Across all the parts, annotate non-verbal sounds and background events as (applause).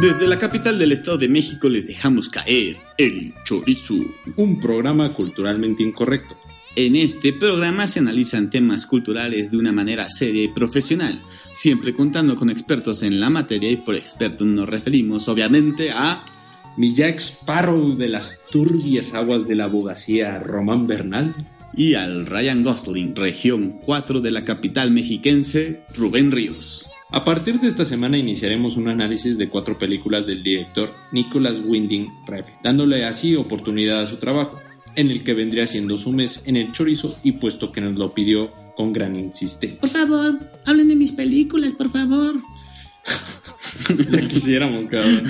Desde la capital del Estado de México les dejamos caer el chorizo. Un programa culturalmente incorrecto. En este programa se analizan temas culturales de una manera seria y profesional, siempre contando con expertos en la materia y por expertos nos referimos obviamente a... Mi Jack Sparrow de las turbias aguas de la abogacía Román Bernal. Y al Ryan Gosling, región 4 de la capital mexiquense, Rubén Ríos. A partir de esta semana iniciaremos un análisis de cuatro películas del director Nicholas Winding Refn, dándole así oportunidad a su trabajo, en el que vendría siendo su mes en el chorizo y puesto que nos lo pidió con gran insistencia. Por favor, hablen de mis películas, por favor. (laughs) ya quisiéramos, cabrón.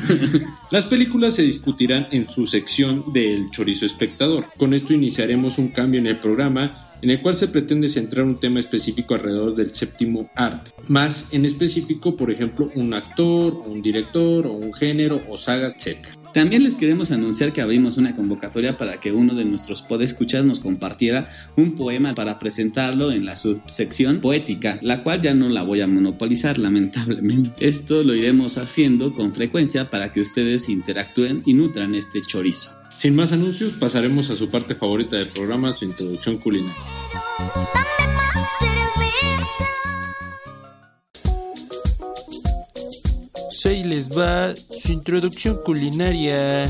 Las películas se discutirán en su sección del chorizo espectador. Con esto iniciaremos un cambio en el programa en el cual se pretende centrar un tema específico alrededor del séptimo arte. Más en específico, por ejemplo, un actor, un director, o un género, o saga, etc. También les queremos anunciar que abrimos una convocatoria para que uno de nuestros podescuchas nos compartiera un poema para presentarlo en la subsección poética, la cual ya no la voy a monopolizar lamentablemente. Esto lo iremos haciendo con frecuencia para que ustedes interactúen y nutran este chorizo. Sin más anuncios, pasaremos a su parte favorita del programa, su introducción culinaria. Ahí les va su introducción culinaria.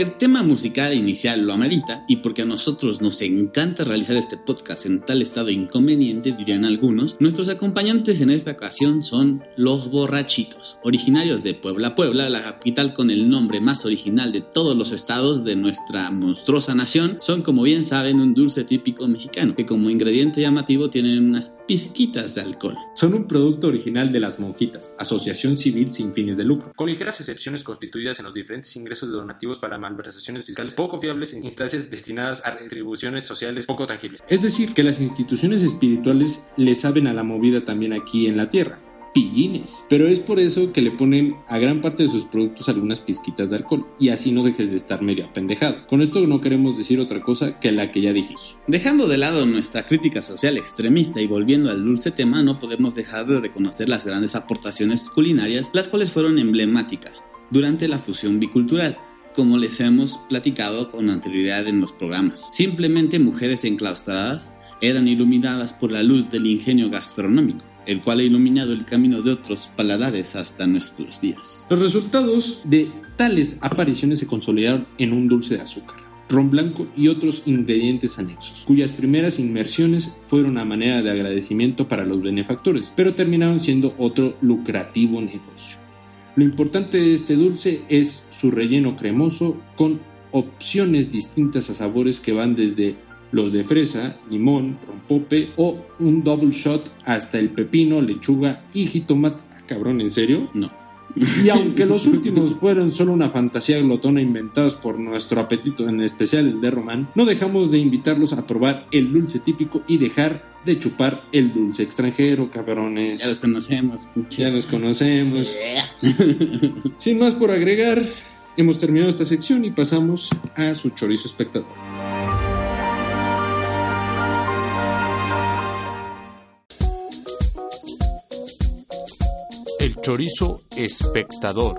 Porque el tema musical inicial lo amerita y porque a nosotros nos encanta realizar este podcast en tal estado inconveniente, dirían algunos, nuestros acompañantes en esta ocasión son Los Borrachitos, originarios de Puebla, Puebla, la capital con el nombre más original de todos los estados de nuestra monstruosa nación. Son, como bien saben, un dulce típico mexicano que como ingrediente llamativo tienen unas pizquitas de alcohol. Son un producto original de Las Monjitas, asociación civil sin fines de lucro, con ligeras excepciones constituidas en los diferentes ingresos donativos para malversaciones fiscales poco fiables en instancias destinadas a retribuciones sociales poco tangibles. Es decir, que las instituciones espirituales le saben a la movida también aquí en la tierra. Pillines. Pero es por eso que le ponen a gran parte de sus productos algunas pizquitas de alcohol. Y así no dejes de estar medio apendejado. Con esto no queremos decir otra cosa que la que ya dijimos. Dejando de lado nuestra crítica social extremista y volviendo al dulce tema, no podemos dejar de reconocer las grandes aportaciones culinarias, las cuales fueron emblemáticas durante la fusión bicultural como les hemos platicado con anterioridad en los programas. Simplemente mujeres enclaustradas eran iluminadas por la luz del ingenio gastronómico, el cual ha iluminado el camino de otros paladares hasta nuestros días. Los resultados de tales apariciones se consolidaron en un dulce de azúcar, ron blanco y otros ingredientes anexos, cuyas primeras inmersiones fueron a manera de agradecimiento para los benefactores, pero terminaron siendo otro lucrativo negocio. Lo importante de este dulce es su relleno cremoso con opciones distintas a sabores que van desde los de fresa, limón, rompope o un double shot hasta el pepino, lechuga y jitomate. Ah, cabrón, ¿en serio? No. Y aunque los últimos fueron solo una fantasía glotona inventados por nuestro apetito, en especial el de Román, no dejamos de invitarlos a probar el dulce típico y dejar de chupar el dulce extranjero, cabrones. Ya los conocemos. Ya los conocemos. Sin más por agregar, hemos terminado esta sección y pasamos a su chorizo espectador. Chorizo espectador.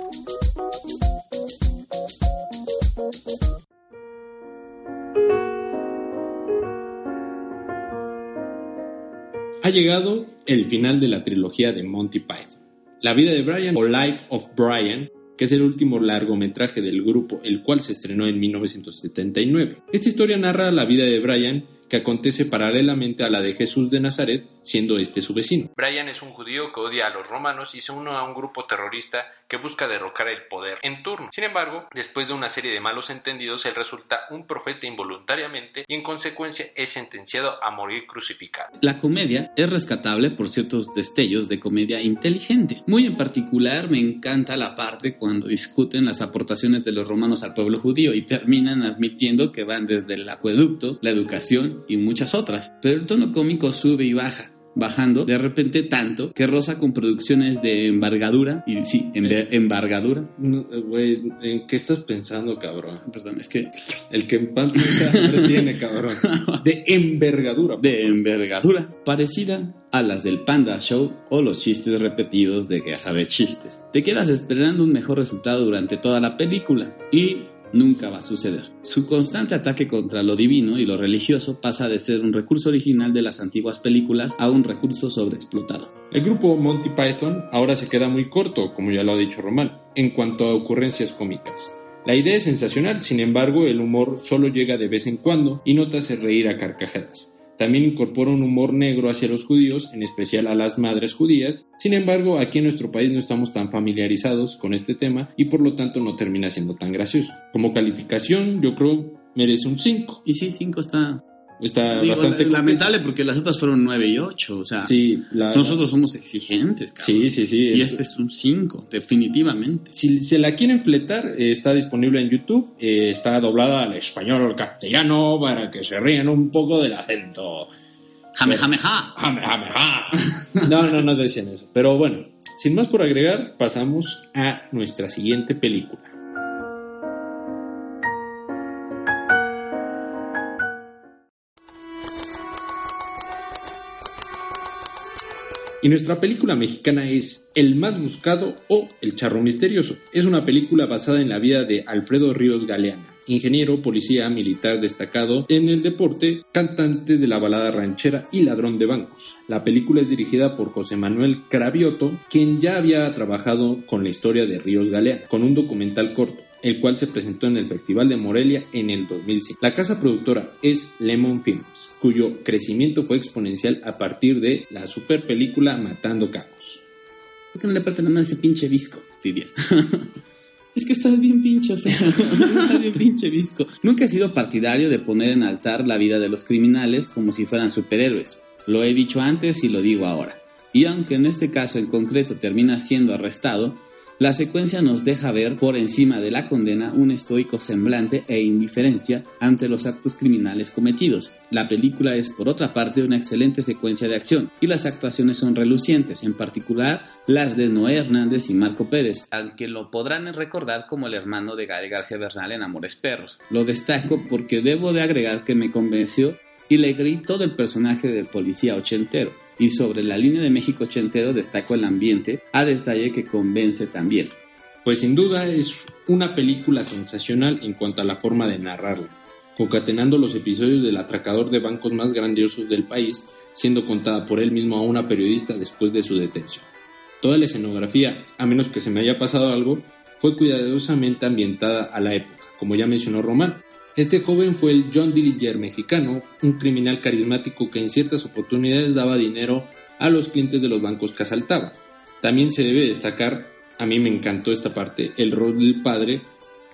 Ha llegado el final de la trilogía de Monty Python. La vida de Brian o Life of Brian, que es el último largometraje del grupo, el cual se estrenó en 1979. Esta historia narra la vida de Brian que acontece paralelamente a la de Jesús de Nazaret, siendo este su vecino. Brian es un judío que odia a los romanos y se une a un grupo terrorista que busca derrocar el poder en turno. Sin embargo, después de una serie de malos entendidos, él resulta un profeta involuntariamente y en consecuencia es sentenciado a morir crucificado. La comedia es rescatable por ciertos destellos de comedia inteligente. Muy en particular me encanta la parte cuando discuten las aportaciones de los romanos al pueblo judío y terminan admitiendo que van desde el acueducto, la educación y muchas otras. Pero el tono cómico sube y baja bajando de repente tanto que rosa con producciones de embargadura y sí. No, eh, Güey, ¿en qué estás pensando, cabrón? Perdón, es que El que en (laughs) tiene, cabrón. De envergadura. de envergadura, parecida a las del Panda Show o los chistes repetidos de Guerra de Chistes. Te quedas esperando un mejor resultado durante toda la película y nunca va a suceder. Su constante ataque contra lo divino y lo religioso pasa de ser un recurso original de las antiguas películas a un recurso sobreexplotado. El grupo Monty Python ahora se queda muy corto, como ya lo ha dicho Román, en cuanto a ocurrencias cómicas. La idea es sensacional, sin embargo, el humor solo llega de vez en cuando y no te hace reír a carcajadas. También incorpora un humor negro hacia los judíos, en especial a las madres judías. Sin embargo, aquí en nuestro país no estamos tan familiarizados con este tema y por lo tanto no termina siendo tan gracioso. Como calificación, yo creo merece un 5. Y sí, 5 está Está digo, bastante lamentable porque las otras fueron 9 y 8. O sea, Sí, la- nosotros somos exigentes, cabrón. Sí, sí, sí. Y este es un 5, definitivamente. Si se la quieren fletar, eh, está disponible en YouTube. eh, está doblada al español o al castellano para que se rían un poco del acento. Jame, jame, ja. Jame, jame, ja. No, no, no decían eso. Pero bueno, sin más por agregar, pasamos a nuestra siguiente película. Y nuestra película mexicana es El más buscado o El charro misterioso. Es una película basada en la vida de Alfredo Ríos Galeana, ingeniero, policía, militar destacado en el deporte, cantante de la balada ranchera y ladrón de bancos. La película es dirigida por José Manuel Cravioto, quien ya había trabajado con la historia de Ríos Galeana, con un documental corto el cual se presentó en el Festival de Morelia en el 2005. La casa productora es Lemon Films, cuyo crecimiento fue exponencial a partir de la super película Matando Cabos. ¿Por qué no le parten nada más ese pinche visco? Diría. (laughs) Es que estás bien pinche feo. (laughs) estás bien pinche visco. Nunca he sido partidario de poner en altar la vida de los criminales como si fueran superhéroes. Lo he dicho antes y lo digo ahora. Y aunque en este caso en concreto termina siendo arrestado, la secuencia nos deja ver por encima de la condena un estoico semblante e indiferencia ante los actos criminales cometidos. La película es por otra parte una excelente secuencia de acción y las actuaciones son relucientes, en particular las de Noé Hernández y Marco Pérez, aunque lo podrán recordar como el hermano de Gael García Bernal en Amores Perros. Lo destaco porque debo de agregar que me convenció y le creí todo el personaje del policía ochentero. Y sobre la línea de México ochentero destaco el ambiente, a detalle que convence también. Pues sin duda es una película sensacional en cuanto a la forma de narrarla, concatenando los episodios del atracador de bancos más grandiosos del país, siendo contada por él mismo a una periodista después de su detención. Toda la escenografía, a menos que se me haya pasado algo, fue cuidadosamente ambientada a la época, como ya mencionó Román. Este joven fue el John Dillinger mexicano, un criminal carismático que en ciertas oportunidades daba dinero a los clientes de los bancos que asaltaba. También se debe destacar, a mí me encantó esta parte, el rol del padre,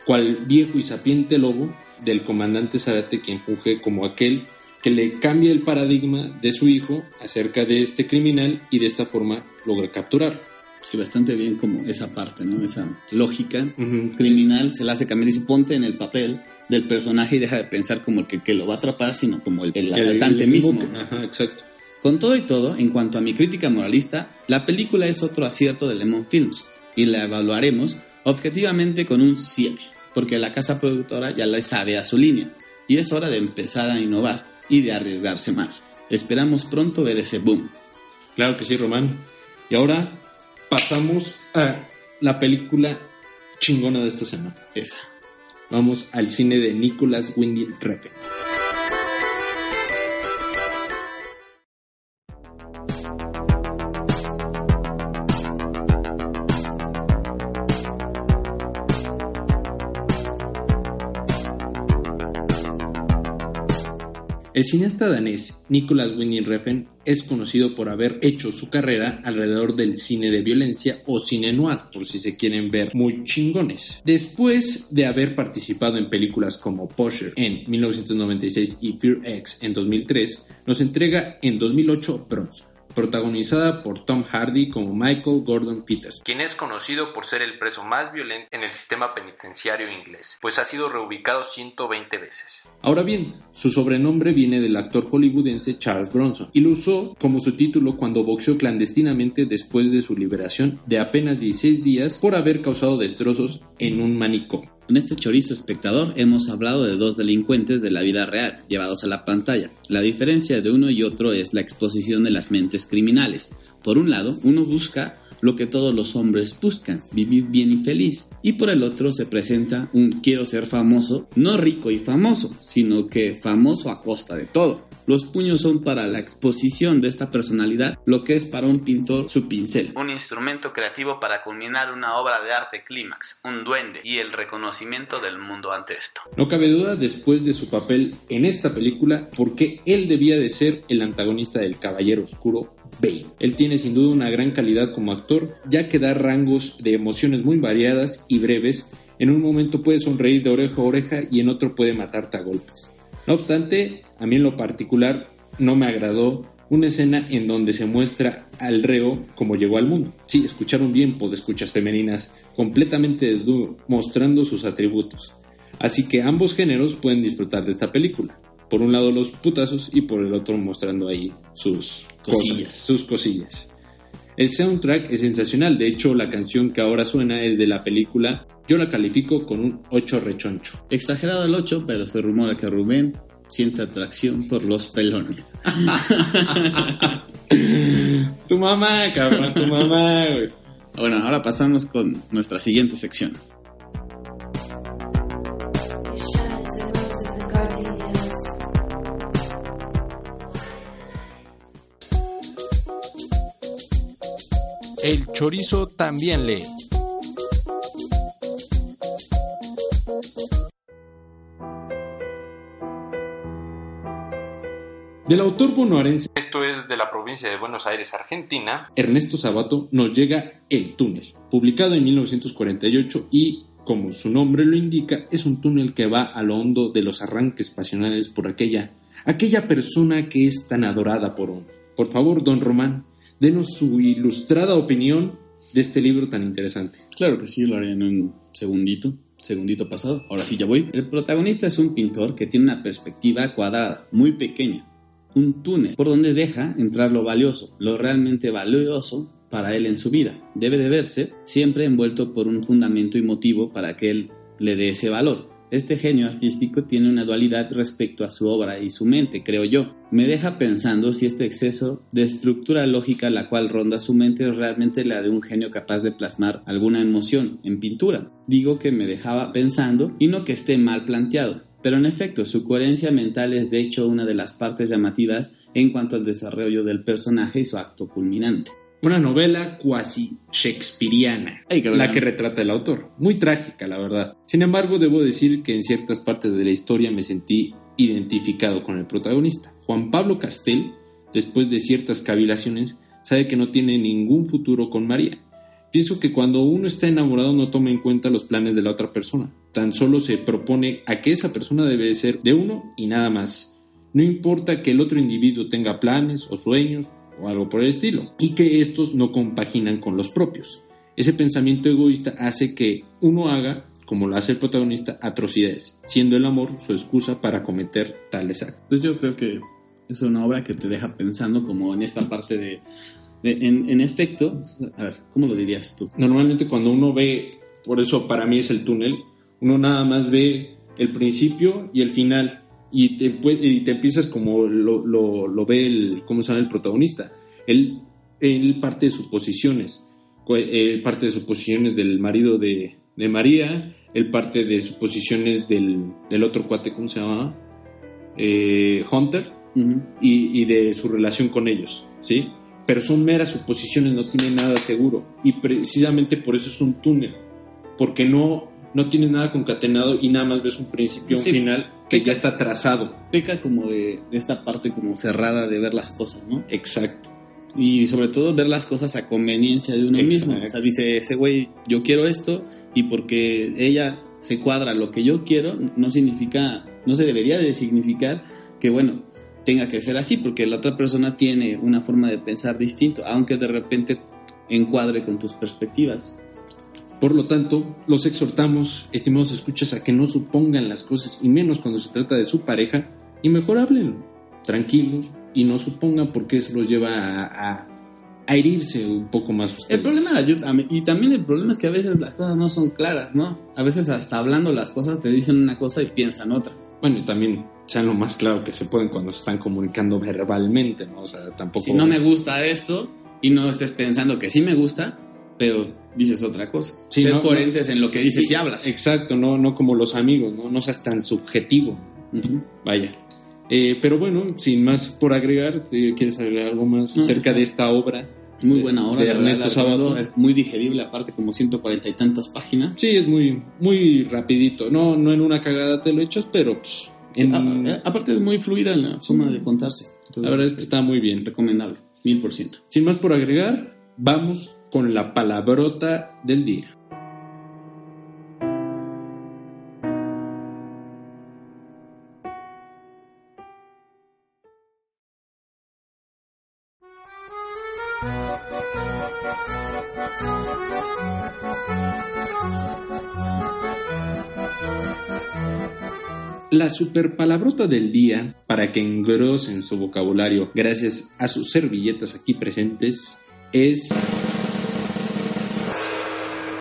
cual viejo y sapiente lobo del comandante Zarate, quien funge como aquel que le cambia el paradigma de su hijo acerca de este criminal y de esta forma logra capturar. Sí, bastante bien como esa parte, ¿no? Esa lógica Ujú. criminal se la hace cambiar y dice ponte en el papel del personaje y deja de pensar como el que, que lo va a atrapar, sino como el, el asaltante El- el mismo. que- Ajá, exacto. Con todo y todo, en cuanto a mi crítica moralista, la película es otro acierto de Lemon Films y la evaluaremos objetivamente con un 7, porque la casa productora ya le sabe a su línea y es hora de empezar a innovar y de arriesgarse más. Esperamos pronto ver ese boom. Claro que sí, Román. Y ahora pasamos a la película chingona de esta semana. Esa. Vamos al cine de Nicolas Winding Refn. El cineasta danés Nicolas Winding Refn es conocido por haber hecho su carrera alrededor del cine de violencia o cine noir, por si se quieren ver muy chingones. Después de haber participado en películas como Pusher en 1996 y Fear X en 2003, nos entrega en 2008 Bronze protagonizada por Tom Hardy como Michael Gordon Peters, quien es conocido por ser el preso más violento en el sistema penitenciario inglés, pues ha sido reubicado 120 veces. Ahora bien, su sobrenombre viene del actor hollywoodense Charles Bronson y lo usó como su título cuando boxeó clandestinamente después de su liberación de apenas 16 días por haber causado destrozos en un manicomio. En este chorizo espectador hemos hablado de dos delincuentes de la vida real, llevados a la pantalla. La diferencia de uno y otro es la exposición de las mentes criminales. Por un lado, uno busca lo que todos los hombres buscan, vivir bien y feliz. Y por el otro se presenta un quiero ser famoso, no rico y famoso, sino que famoso a costa de todo. Los puños son para la exposición de esta personalidad lo que es para un pintor su pincel. Un instrumento creativo para culminar una obra de arte clímax, un duende y el reconocimiento del mundo ante esto. No cabe duda después de su papel en esta película porque él debía de ser el antagonista del Caballero Oscuro Bane. Él tiene sin duda una gran calidad como actor ya que da rangos de emociones muy variadas y breves. En un momento puede sonreír de oreja a oreja y en otro puede matarte a golpes. No obstante, a mí en lo particular no me agradó una escena en donde se muestra al reo como llegó al mundo. Sí, escucharon bien por escuchas femeninas, completamente desnudo, mostrando sus atributos. Así que ambos géneros pueden disfrutar de esta película. Por un lado los putazos y por el otro mostrando ahí sus cosillas. sus cosillas. El soundtrack es sensacional, de hecho la canción que ahora suena es de la película yo la califico con un 8 rechoncho. Exagerado el 8, pero se rumora que Rubén siente atracción por los pelones. (laughs) tu mamá, cabrón, tu mamá, güey. Bueno, ahora pasamos con nuestra siguiente sección. El chorizo también lee. Del autor bonaerense, esto es de la provincia de Buenos Aires, Argentina, Ernesto Sabato, nos llega El túnel, publicado en 1948 y, como su nombre lo indica, es un túnel que va a lo hondo de los arranques pasionales por aquella, aquella persona que es tan adorada por uno. Por favor, don Román, denos su ilustrada opinión de este libro tan interesante. Claro que sí, lo haré en un segundito segundito pasado, ahora sí ya voy. El protagonista es un pintor que tiene una perspectiva cuadrada, muy pequeña, un túnel por donde deja entrar lo valioso, lo realmente valioso para él en su vida. Debe de verse siempre envuelto por un fundamento y motivo para que él le dé ese valor. Este genio artístico tiene una dualidad respecto a su obra y su mente, creo yo. Me deja pensando si este exceso de estructura lógica la cual ronda su mente es realmente la de un genio capaz de plasmar alguna emoción en pintura. Digo que me dejaba pensando y no que esté mal planteado. Pero en efecto, su coherencia mental es de hecho una de las partes llamativas en cuanto al desarrollo del personaje y su acto culminante. Una novela cuasi shakespeariana, la que retrata el autor. Muy trágica, la verdad. Sin embargo, debo decir que en ciertas partes de la historia me sentí identificado con el protagonista. Juan Pablo Castel, después de ciertas cavilaciones, sabe que no tiene ningún futuro con María Pienso que cuando uno está enamorado no toma en cuenta los planes de la otra persona, tan solo se propone a que esa persona debe ser de uno y nada más. No importa que el otro individuo tenga planes o sueños o algo por el estilo, y que estos no compaginan con los propios. Ese pensamiento egoísta hace que uno haga, como lo hace el protagonista, atrocidades, siendo el amor su excusa para cometer tales actos. Pues yo creo que es una obra que te deja pensando como en esta parte de en, efecto, a ver, ¿cómo lo dirías tú? Normalmente cuando uno ve, por eso para mí es el túnel, uno nada más ve el principio y el final y te, y te empiezas como lo, lo, ve el, ¿cómo se llama? el protagonista. Él, él parte de suposiciones, él parte de suposiciones del marido de, de María, él parte de suposiciones del, del otro cuate, ¿cómo se llama? Eh, Hunter, y, y de su relación con ellos, ¿sí? pero son meras suposiciones, no tiene nada seguro. Y precisamente por eso es un túnel, porque no, no tienes nada concatenado y nada más ves un principio, un Sí, final que peca- ya está trazado. Peca como de, de esta parte como cerrada de ver las cosas, ¿no? Exacto. Y sobre todo ver las cosas a conveniencia de uno Exacto. mismo. O sea, dice ese güey, yo quiero esto y porque ella se cuadra lo que yo quiero, no significa, no se debería de significar que, bueno, tenga que ser así, porque la otra persona tiene una forma de pensar distinto, aunque de repente encuadre con tus perspectivas. Por lo tanto, los exhortamos, estimados escuchas, a que no supongan las cosas y menos cuando se trata de su pareja y mejor hablen tranquilos y no supongan porque eso los lleva a, a- a herirse un poco más ustedes. El problema, yo- y también el problema es que a veces las cosas no son claras, ¿no? A veces hasta hablando las cosas te dicen una cosa y piensan otra. Bueno, y también sean lo más claro que se pueden cuando se están comunicando verbalmente, ¿no? O sea, tampoco... Si no me gusta esto y no estés pensando que sí me gusta, pero dices otra cosa. Sí, Ser no, coherentes en lo que dices y hablas. Exacto, no, no como los amigos, ¿no? No seas tan subjetivo. Vaya. Eh, pero bueno, sin más por agregar, ¿te- ¿quieres agregar algo más No, acerca de esta obra? Muy De- buena obra, de verdad, Ernesto recomiendo, Sábato. es muy digerible, aparte como 140 y tantas páginas. Sí, es muy, muy rapidito. No, no en una cagada te lo echas, pero pues, en- A- a- aparte es muy fluida en la forma de contarse. Entonces, la verdad es que este, está muy bien. recomendable, mil por ciento. Sin más por agregar, vamos con la palabrota del día. La superpalabrota del día, para que engrosen su vocabulario gracias a sus servilletas aquí presentes, es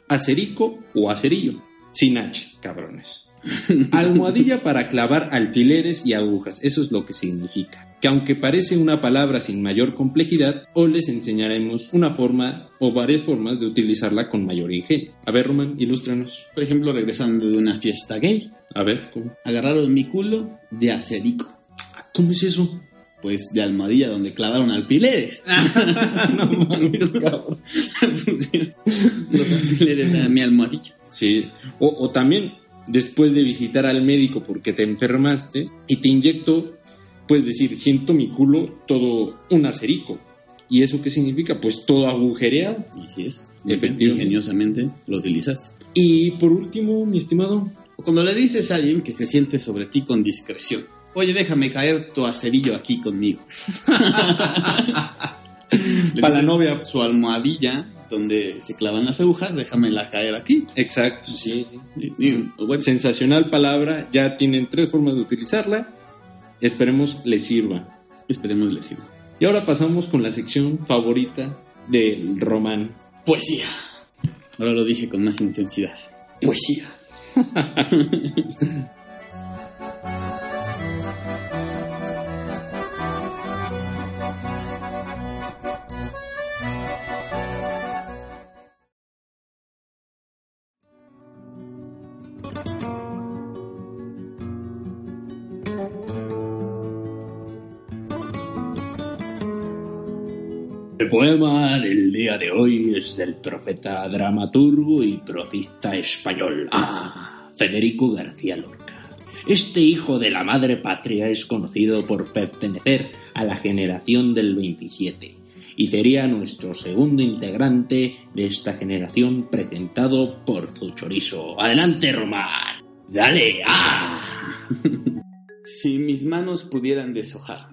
acerico o acerillo. Sin H, cabrones. (laughs) Almohadilla para clavar alfileres y agujas, eso es lo que significa. Que aunque parece una palabra sin mayor complejidad, hoy les enseñaremos una forma o varias formas de utilizarla con mayor ingenio. A ver, Roman, ilústranos. Por ejemplo, regresando de una fiesta gay, A ver, ¿cómo, agarraron mi culo de acerico. ¿Cómo es eso? Pues de almohadilla donde clavaron alfileres. (laughs) no mames, cabrón. (laughs) Pusieron los alfileres a mi almohadilla. Sí, o, o también después de visitar al médico porque te enfermaste y te inyecto, puedes decir, siento mi culo todo un acerico. ¿Y eso qué significa? Pues todo agujereado. Así es. Efectivamente. Ingeniosamente lo utilizaste. Y por último, mi estimado, cuando le dices a alguien que se siente sobre ti con discreción. Oye, déjame caer tu acerillo aquí conmigo. (laughs) Para la novia. Su almohadilla donde se clavan las agujas, déjamela caer aquí. Exacto, sí, sí. Y- bueno, Sensacional palabra, ya tienen tres formas de utilizarla. Esperemos les sirva. esperemos le sirva. Y ahora pasamos con la sección favorita del román. Poesía. Ahora lo dije con más intensidad. Poesía. (laughs) poema del día de hoy es del profeta dramaturgo y profista español, ah, Federico García Lorca. Este hijo de la madre patria es conocido por pertenecer a la generación del 27 y sería nuestro segundo integrante de esta generación presentado por su chorizo. Adelante, Román. Dale, ah. (laughs) Si mis manos pudieran deshojar.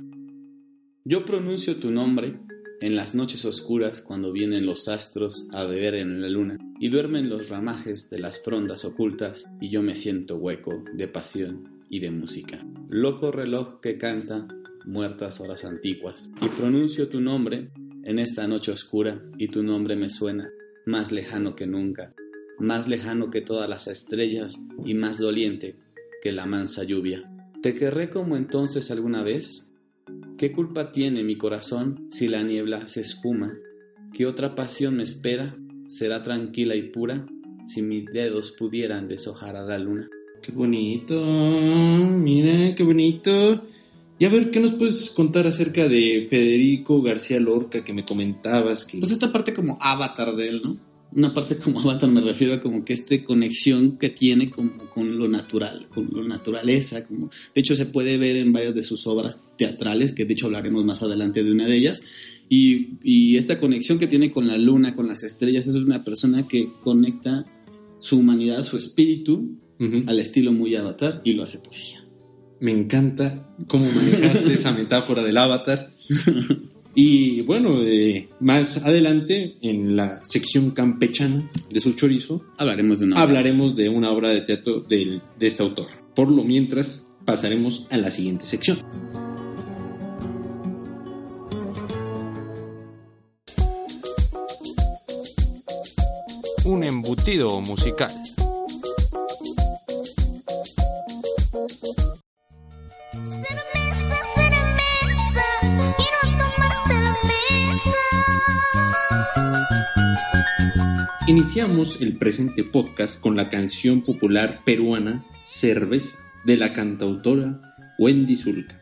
Yo pronuncio tu nombre en las noches oscuras cuando vienen los astros a beber en la luna y duermen los ramajes de las frondas ocultas y yo me siento hueco de pasión y de música. Loco reloj que canta muertas horas antiguas y pronuncio tu nombre en esta noche oscura y tu nombre me suena más lejano que nunca, más lejano que todas las estrellas y más doliente que la mansa lluvia. ¿Te querré como entonces alguna vez? ¿Qué culpa tiene mi corazón si la niebla se esfuma? ¿Qué otra pasión me espera? ¿Será tranquila y pura si mis dedos pudieran deshojar a la luna? Qué bonito, mira, qué bonito. Y a ver, ¿qué nos puedes contar acerca de Federico García Lorca que me comentabas que... Pues esta parte como avatar de él, ¿no? Una parte como (laughs) Avatar me refiero a como que esta conexión que tiene con, con lo natural, con la naturaleza. Como, de hecho, se puede ver en varias de sus obras teatrales, que de hecho hablaremos más adelante de una de ellas. Y, y esta conexión que tiene con la luna, con las estrellas, es una persona que conecta su humanidad, su espíritu, Ujú. al estilo muy Avatar y lo hace poesía. Me encanta cómo manejaste esa (laughs) metáfora del avatar. (laughs) Y bueno, eh, más adelante, en la sección campechana de su chorizo, Hablaremos de una obra. hablaremos de una obra de teatro del- de este autor. Por lo mientras, pasaremos a la siguiente sección. Un embutido musical. Iniciamos el presente podcast con la canción popular peruana Cerveza de la cantautora Wendy Zulka.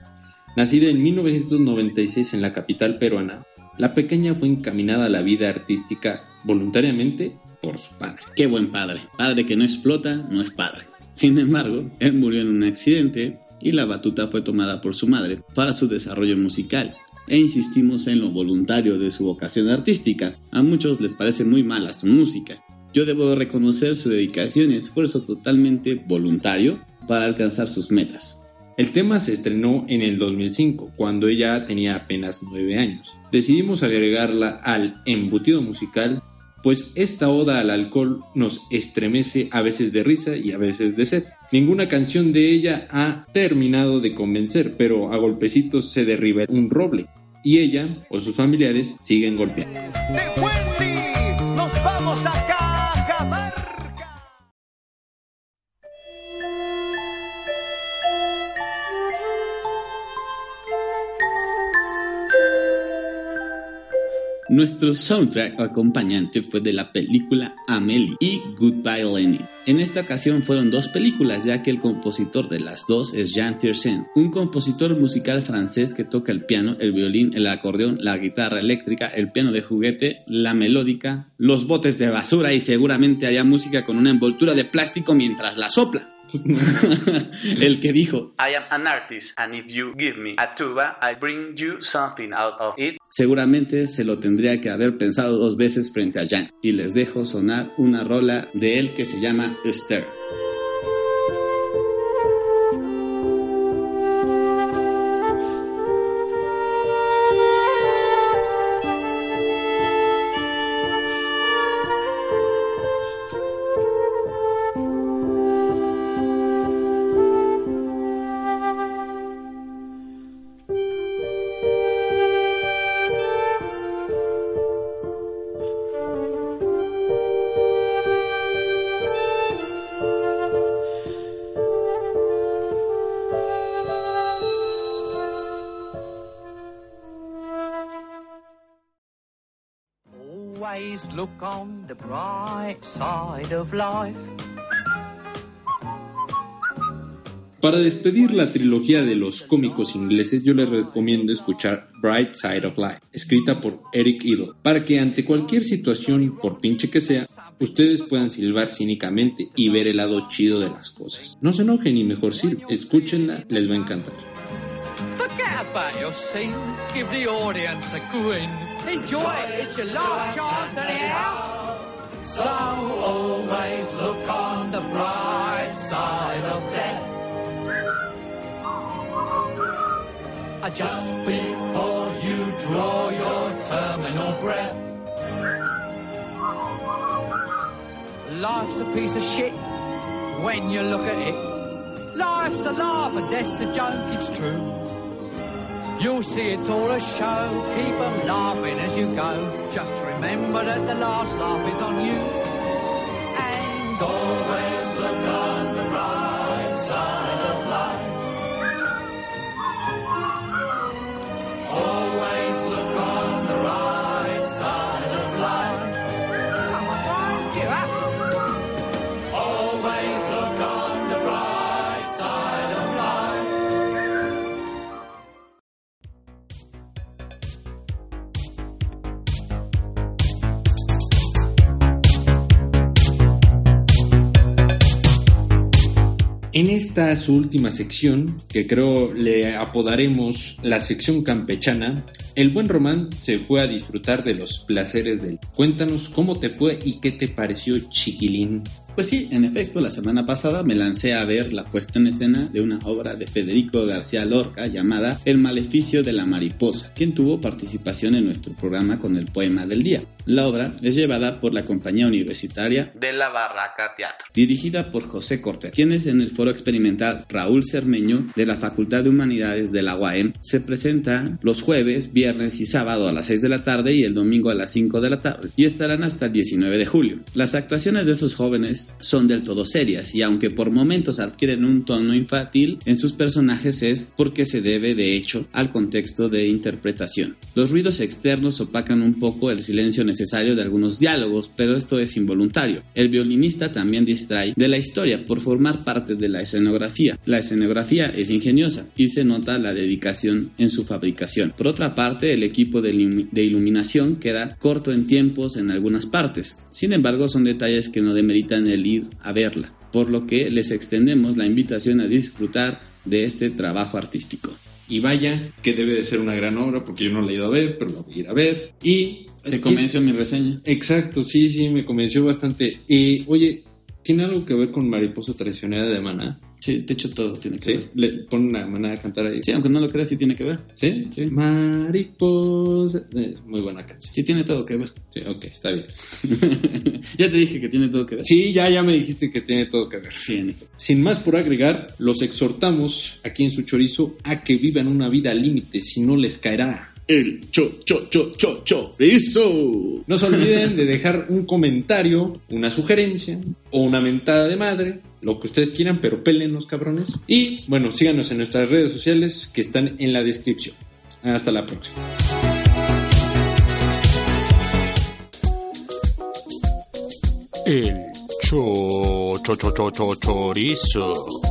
Nacida en 1996 en la capital peruana, la pequeña fue encaminada a la vida artística voluntariamente por su padre. Qué buen padre. Padre que no explota, no es padre. Sin embargo, él murió en un accidente y la batuta fue tomada por su madre para su desarrollo musical. E insistimos en lo voluntario de su vocación artística. A muchos les parece muy mala su música. Yo debo reconocer su dedicación y esfuerzo totalmente voluntario para alcanzar sus metas. El tema se estrenó en el 2005, cuando ella tenía apenas 9 años. Decidimos agregarla al embutido musical, pues esta oda al alcohol nos estremece a veces de risa y a veces de sed. Ninguna canción de ella ha terminado de convencer, pero a golpecitos se derriba un roble, y ella o sus familiares siguen golpeando. de Wendy. Nos vamos a Nuestro soundtrack acompañante fue de la película Amelie y Goodbye Lenin. En esta ocasión fueron dos películas ya que el compositor de las dos es Jean Tiersen, un compositor musical francés que toca el piano, el violín, el acordeón, la guitarra eléctrica, el piano de juguete, la melódica, los botes de basura y seguramente haya música con una envoltura de plástico mientras la sopla. (laughs) el que dijo, I am an artist, and if you give me a tuba, I bring you something out of it. Seguramente se lo tendría que haber pensado dos veces frente a Jan. Y les dejo sonar una rola de él que se llama Esther. Look on the bright side of life. Para despedir la trilogía de los cómicos ingleses, yo les recomiendo escuchar Bright Side of Life, escrita por Eric Idle, para que ante cualquier situación, por pinche que sea, ustedes puedan silbar cínicamente y ver el lado chido de las cosas. No se enojen y mejor sirvan, escúchenla, les va a encantar. About your scene. Give the audience a grin. Enjoy it. It's your last chance anyhow. So always look on the bright side of death. Just before you draw your terminal breath. Life's a piece of shit when you look at it. Life's a laugh and death's a joke, it's true. You'll see it's all a show. Keep 'em laughing as you go. Just remember that the last laugh is on you. And always En esta su última sección, que creo le apodaremos la sección campechana, el buen Román se fue a disfrutar de los placeres del. Cuéntanos cómo te fue y qué te pareció, chiquilín. Pues sí, en efecto, la semana pasada me lancé a ver la puesta en escena de una obra de Federico García Lorca llamada El maleficio de la mariposa, quien tuvo participación en nuestro programa con el poema del día. La obra es llevada por la compañía universitaria De la Barraca Teatro. dirigida por José Cortés, quienes en el foro experimental Raúl Cermeño de la Facultad de Humanidades de la UAM se presenta los jueves, viernes y sábado a las 6 de la tarde y el domingo a las 5 de la tarde y estarán hasta el 19 de julio. Las actuaciones de estos jóvenes son del todo serias y aunque por momentos adquieren un tono infantil en sus personajes es porque se debe de hecho al contexto de interpretación. Los ruidos externos opacan un poco el silencio necesario de algunos diálogos, pero esto es involuntario. El violinista también distrae de la historia por formar parte de la escenografía. La escenografía es ingeniosa y se nota la dedicación en su fabricación. Por otra parte, el equipo de, de iluminación queda corto en tiempos en algunas partes. Sin embargo, son detalles que no demeritan el ir a verla, por lo que les extendemos la invitación a disfrutar de este trabajo artístico. Y vaya, que debe de ser una gran obra, porque yo no la he ido a ver, pero la voy a ir a ver. Y. ¿Te convenció mi reseña? Exacto, sí, sí, me convenció bastante. Eh, oye, ¿tiene algo que ver con Mariposa Traicionera de Maná? Sí, de hecho todo tiene que ¿Sí? ver. Le ponen a Maná a cantar ahí. Sí, aunque no lo creas, sí tiene que ver. ¿Sí? Sí. Mariposa. Es muy buena canción. Sí tiene todo que ver. Sí, ok, está bien. (laughs) ya te dije que tiene todo que ver. Sí, ya, ya me dijiste que tiene todo que ver. Sí, en efecto. Sin más por agregar, los exhortamos aquí en su chorizo a que vivan una vida al límite, si no les caerá. El cho, cho, cho, cho, chorizo. No se olviden de dejar un comentario, una sugerencia o una mentada de madre, lo que ustedes quieran, pero pélenlos, cabrones. Y bueno, síganos en nuestras redes sociales que están en la descripción. Hasta la próxima. El cho, cho, cho, cho, cho, chorizo.